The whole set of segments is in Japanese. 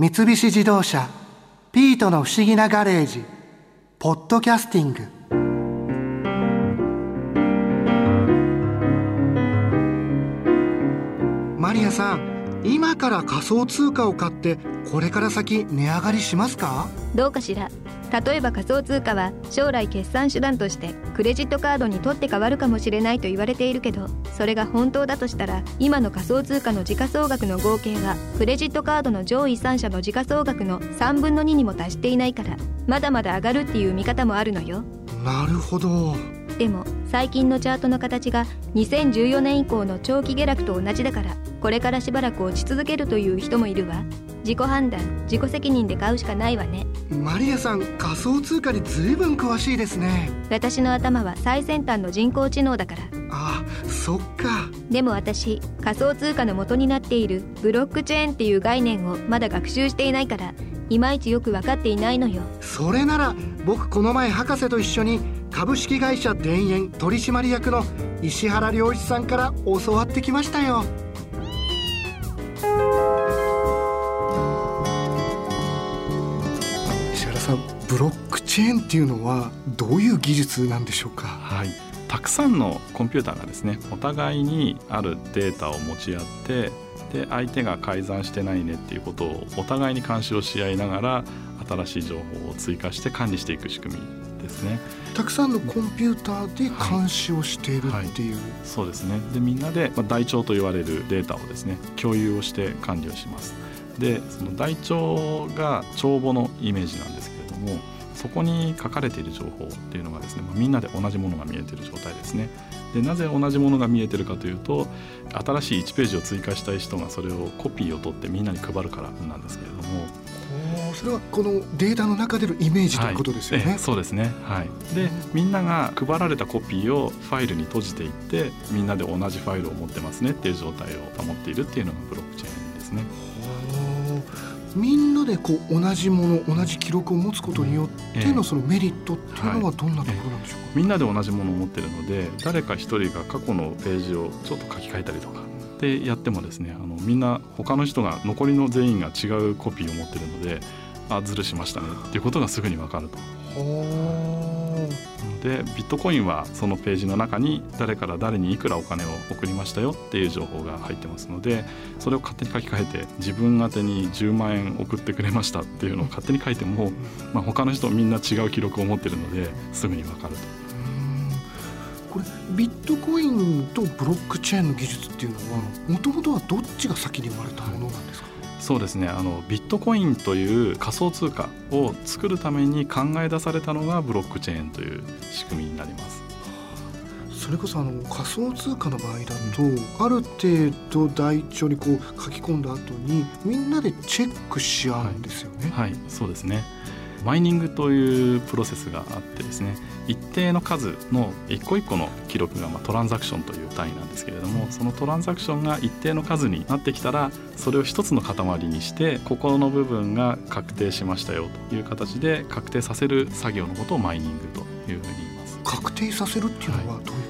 三菱自動車「ピートの不思議なガレージ」「ポッドキャスティング」マリアさん今から仮想通貨を買ってこれから先値上がりしますか？どうかしら？例えば仮想通貨は将来決算手段としてクレジットカードに取って変わるかもしれないと言われているけどそれが本当だとしたら今の仮想通貨の時価総額の合計がクレジットカードの上位3社の時価総額の3分の2にも達していないからまだまだ上がるっていう見方もあるのよ。なるほど。でも最近のチャートの形が2014年以降の長期下落と同じだからこれからしばらく落ち続けるという人もいるわ自己判断自己責任で買うしかないわね。マリアさん仮想通貨に随分詳しいですね。私の頭は最先端の人工知能だから。あそっか。でも私仮想通貨の元になっているブロックチェーンっていう概念をまだ学習していないからいまいちよく分かっていないのよ。それなら僕この前博士と一緒に株式会社田園取締役の石原良一さんから教わってきましたよさんブロックチェーンっていうのはどういう技術なんでしょうか？はい。たくさんのコンピューターがですねお互いにあるデータを持ち合ってで相手が改ざんしてないねっていうことをお互いに監視をし合いながら新しい情報を追加して管理していく仕組みですね。たくさんのコンピューターで監視をしているっていう、はい。はい、そうですね。でみんなで、まあ、台帳と言われるデータをですね共有をして管理をします。でその台帳が帳簿のイメージなんですけれどもそこに書かれている情報っていうのがですね、まあ、みんなで同じものが見えている状態ですねでなぜ同じものが見えてるかというと新しい1ページを追加したい人がそれをコピーを取ってみんなに配るからなんですけれどもそれはこのデータの中でのイメージということですよね。はい、そうですね。はい。で、みんなが配られたコピーをファイルに閉じていって、みんなで同じファイルを持ってますねっていう状態を保っているっていうのがブロックチェーンですね。みんなでこう同じもの同じ記録を持つことによってのそのメリットっていうのはどんなところなんでしょうか、はい、みんなで同じものを持ってるので誰か一人が過去のページをちょっと書き換えたりとかでやってもですねあのみんな他の人が残りの全員が違うコピーを持ってるのであずるしましたねっていうことがすぐに分かると。でビットコインはそのページの中に誰から誰にいくらお金を送りましたよっていう情報が入ってますのでそれを勝手に書き換えて自分宛てに10万円送ってくれましたっていうのを勝手に書いても、まあ、他の人みんな違う記録を持ってるのですぐに分かると。これビットコインとブロックチェーンの技術っていうのはもともとはどっちが先に生まれたものなんですか？そうですねあのビットコインという仮想通貨を作るために考え出されたのがブロックチェーンという仕組みになります。それこそあの仮想通貨の場合だと、うん、ある程度台帳にこう書き込んだ後にみんなでチェックし合うんですよね。はい、はい、そうですねマイニングというプロセスがあってですね一定の数の一個一個の記録がまあトランザクションという単位なんですけれどもそのトランザクションが一定の数になってきたらそれを一つの塊にしてここの部分が確定しましたよという形で確定させる作業のことをマイニングというふうに言います。確定させるっていうのはどういうこと？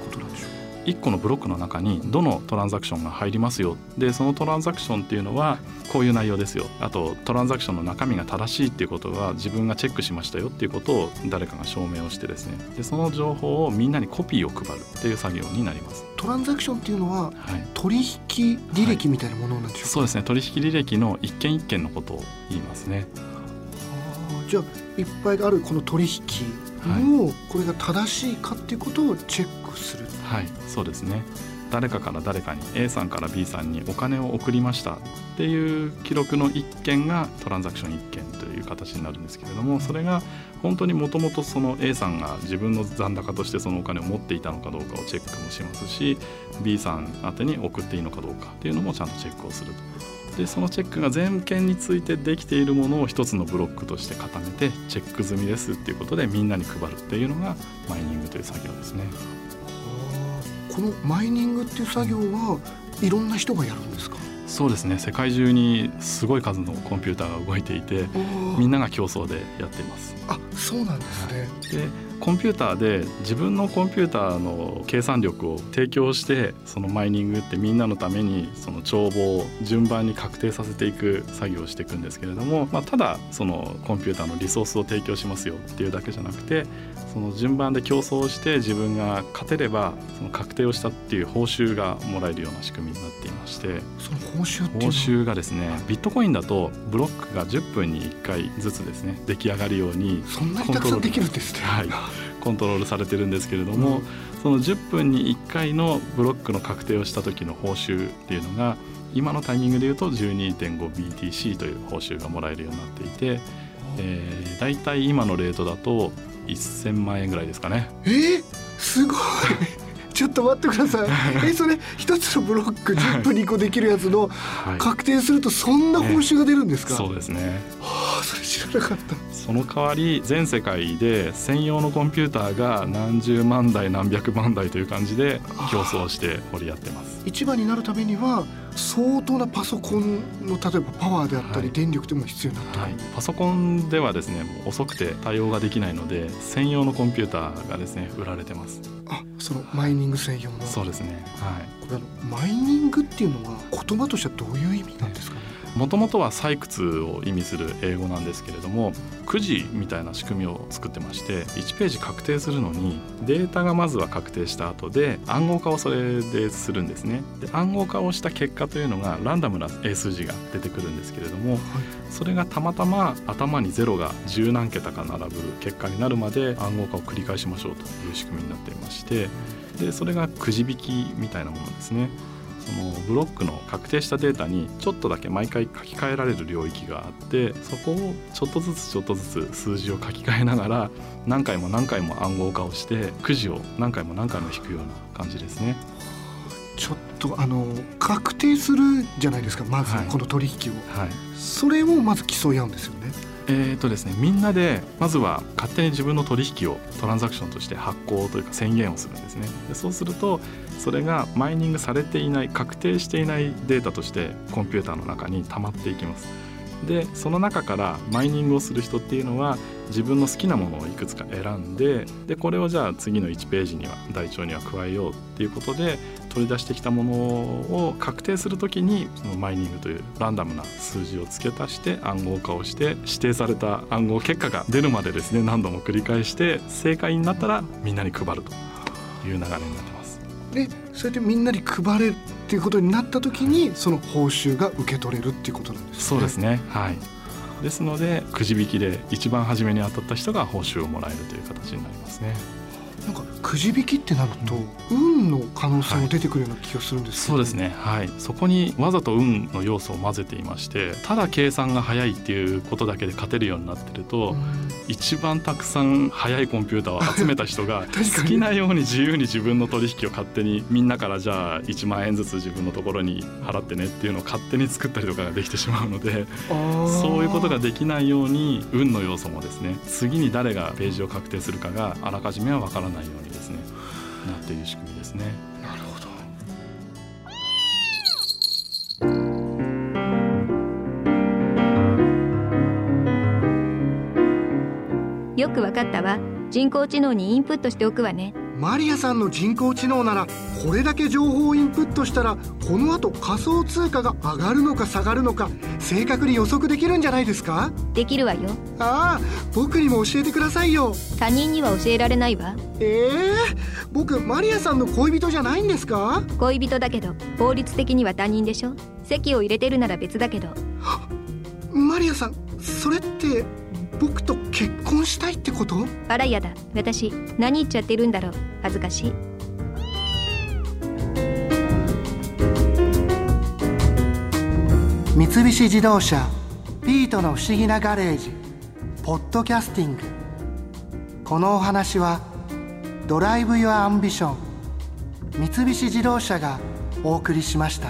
1個のブロックの中にどのトランザクションが入りますよ。でそのトランザクションっていうのはこういう内容ですよ。あとトランザクションの中身が正しいっていうことは自分がチェックしましたよっていうことを誰かが証明をしてですね。でその情報をみんなにコピーを配るっていう作業になります。トランザクションっていうのは、はい、取引履歴みたいなものなんでしょうか、はい、そうですね。取引履歴の一件一件のことを言いますね。じゃあいっぱいあるこの取引もこれが正しいかっていうことをチェックするはいそうですね誰かから誰かに A さんから B さんにお金を送りましたっていう記録の1件がトランザクション1件という形になるんですけれどもそれが本当にもともとその A さんが自分の残高としてそのお金を持っていたのかどうかをチェックもしますし B さん宛てに送っていいのかどうかっていうのもちゃんとチェックをすると。でそのチェックが全件についてできているものを一つのブロックとして固めてチェック済みですっていうことでみんなに配るっていうのがマイニングという作業ですね。このマイニングっていう作業はいろんな人がやるんですか？そうですね。世界中にすごい数のコンピューターが動いていてみんなが競争でやっています。あそうなんですね、はい、でコンピューターで自分のコンピューターの計算力を提供してそのマイニングってみんなのためにその帳簿を順番に確定させていく作業をしていくんですけれども、まあ、ただそのコンピューターのリソースを提供しますよっていうだけじゃなくてその順番で競争して自分が勝てればその確定をしたっていう報酬がもらえるような仕組みになっていましてその報酬っていう報酬がですねビットコインだとブロックが10分に1回ずつですね出来上がるようにそんなにたくさんできるんですね。はい、コントロールされてるんですけれども、うん、その10分に1回のブロックの確定をした時の報酬っていうのが今のタイミングでいうと 12.5BTC という報酬がもらえるようになっていて、えー、大体今のレートだと1000万円ぐらいですかね。えー、すごい ちょっと待ってください。えそれ一つのブロック10分に個できるやつの確定するとそんな報酬が出るんですか？そうですね。知らなかった。その代わり全世界で専用のコンピューターが何十万台何百万台という感じで競争して掘り合ってます。一番になるためには相当なパソコンの例えばパワーであったり電力でも必要になって、はい、パソコンではですねもう遅くて対応ができないので専用のコンピューターがですね売られてます。あそのマイニング専用の。そうですね。はい。これあのマイニングっていうのは言葉としてはどういう意味なんですかね？もともとは採掘を意味する英語なんですけれどもくじみたいな仕組みを作ってまして1ページ確定するのにデータがまずは確定した後で暗号化をそれでするんですねで暗号化をした結果というのがランダムな英数字が出てくるんですけれども、はい、それがたまたま頭にゼロが十何桁か並ぶ結果になるまで暗号化を繰り返しましょうという仕組みになっていましてでそれがくじ引きみたいなものですね。そのブロックの確定したデータにちょっとだけ毎回書き換えられる領域があってそこをちょっとずつちょっとずつ数字を書き換えながら何回も何回も暗号化をしてくじを何回も何回も引くような感じですね。ちょっとあの確定するじゃないですかまずこの取引を、はい、はい、それをまず競い合うんですよね。えーとですね、みんなでまずは勝手に自分の取引をトランザクションとして発行というか宣言をするんですねでそうするとそれがマイニングされていない確定していないデータとしてコンピューターの中に溜まっていきますでその中からマイニングをする人っていうのは自分の好きなものをいくつか選んででこれをじゃあ次の1ページには台帳には加えようっていうことで取り出してきたものを確定する時にそのマイニングというランダムな数字を付け足して暗号化をして指定された暗号結果が出るまでですね何度も繰り返して正解になったらみんなに配るという流れになってます。でそうやってみんなに配れるっていうことになった時にその報酬が受け取れるっていうことなんですね。そうですねはいですのでくじ引きで一番初めに当たった人が報酬をもらえるという形になりますね。なんかくじ引きってなると、運の可能性も出てくるような気がするんですけど、はい、そうですね。はい。そこにわざと運の要素を混ぜていましてただ計算が早いっていうことだけで勝てるようになってると、一番たくさん速いコンピューターを集めた人が 好きなように自由に自分の取引を勝手にみんなからじゃあ1万円ずつ自分のところに払ってねっていうのを勝手に作ったりとかができてしまうのでそういうことができないように運の要素もですね次に誰がページを確定するかがあらかじめは分からないようにですねなっている仕組みですね。なるほど。よくわかったわ。人工知能にインプットしておくわねマリアさんの人工知能ならこれだけ情報をインプットしたらこの後仮想通貨が上がるのか下がるのか正確に予測できるんじゃないですか？できるわよ。ああ僕にも教えてくださいよ。他人には教えられないわ。ええー、僕マリアさんの恋人じゃないんですか？恋人だけど法律的には他人でしょ。籍を入れてるなら別だけど。マリアさんそれって僕と結婚したいってこと？あらやだ。私何言っちゃってるんだろう。恥ずかしい。三菱自動車ピートの不思議なガレージポッドキャスティング。このお話は Drive your Ambition 三菱自動車がお送りしました。